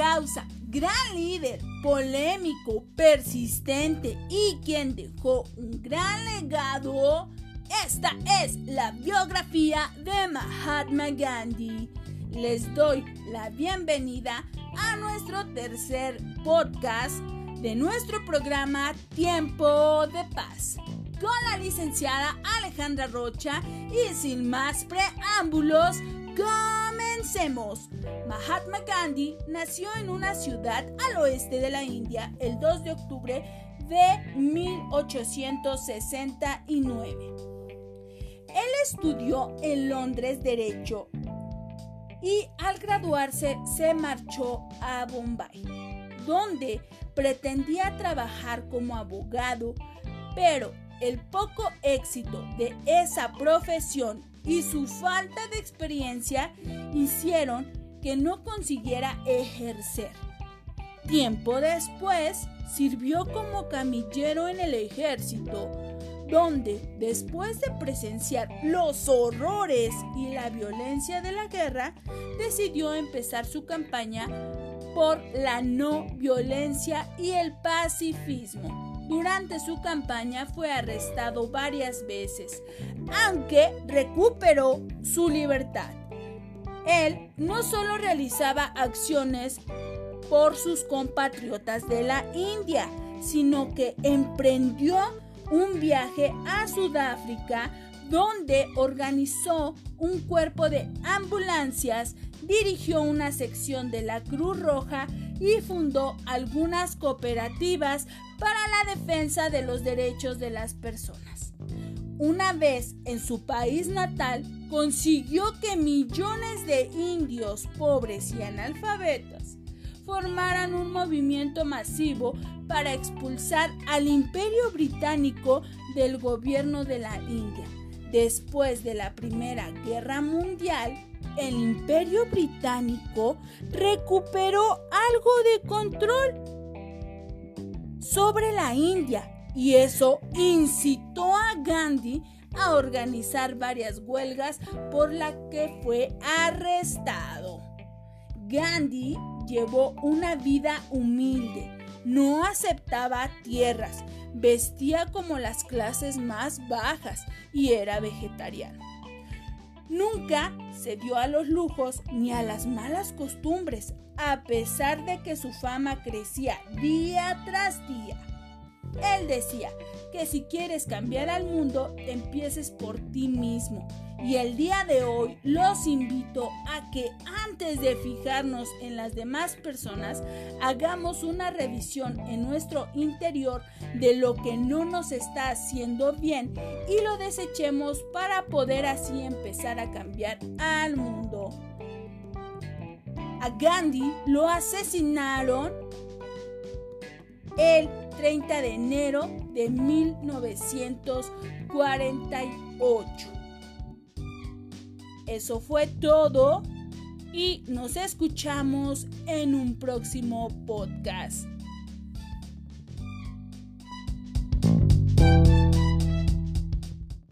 causa, gran líder, polémico, persistente y quien dejó un gran legado, esta es la biografía de Mahatma Gandhi. Les doy la bienvenida a nuestro tercer podcast de nuestro programa Tiempo de Paz con la licenciada Alejandra Rocha y sin más preámbulos, comencemos. Mahatma Gandhi nació en una ciudad al oeste de la India el 2 de octubre de 1869. Él estudió en Londres Derecho y al graduarse se marchó a Bombay, donde pretendía trabajar como abogado, pero el poco éxito de esa profesión y su falta de experiencia hicieron que no consiguiera ejercer. Tiempo después, sirvió como camillero en el ejército, donde, después de presenciar los horrores y la violencia de la guerra, decidió empezar su campaña por la no violencia y el pacifismo. Durante su campaña fue arrestado varias veces, aunque recuperó su libertad. Él no solo realizaba acciones por sus compatriotas de la India, sino que emprendió un viaje a Sudáfrica donde organizó un cuerpo de ambulancias, dirigió una sección de la Cruz Roja y fundó algunas cooperativas para la defensa de los derechos de las personas. Una vez en su país natal, consiguió que millones de indios pobres y analfabetas formaran un movimiento masivo para expulsar al imperio británico del gobierno de la India. Después de la Primera Guerra Mundial, el imperio británico recuperó algo de control sobre la India y eso incitó a Gandhi a organizar varias huelgas por las que fue arrestado. Gandhi llevó una vida humilde, no aceptaba tierras, vestía como las clases más bajas y era vegetariano. Nunca se dio a los lujos ni a las malas costumbres, a pesar de que su fama crecía día tras día. Él decía que si quieres cambiar al mundo, empieces por ti mismo. Y el día de hoy los invito a que antes de fijarnos en las demás personas, hagamos una revisión en nuestro interior de lo que no nos está haciendo bien y lo desechemos para poder así empezar a cambiar al mundo. A Gandhi lo asesinaron el 30 de enero de 1948. Eso fue todo y nos escuchamos en un próximo podcast.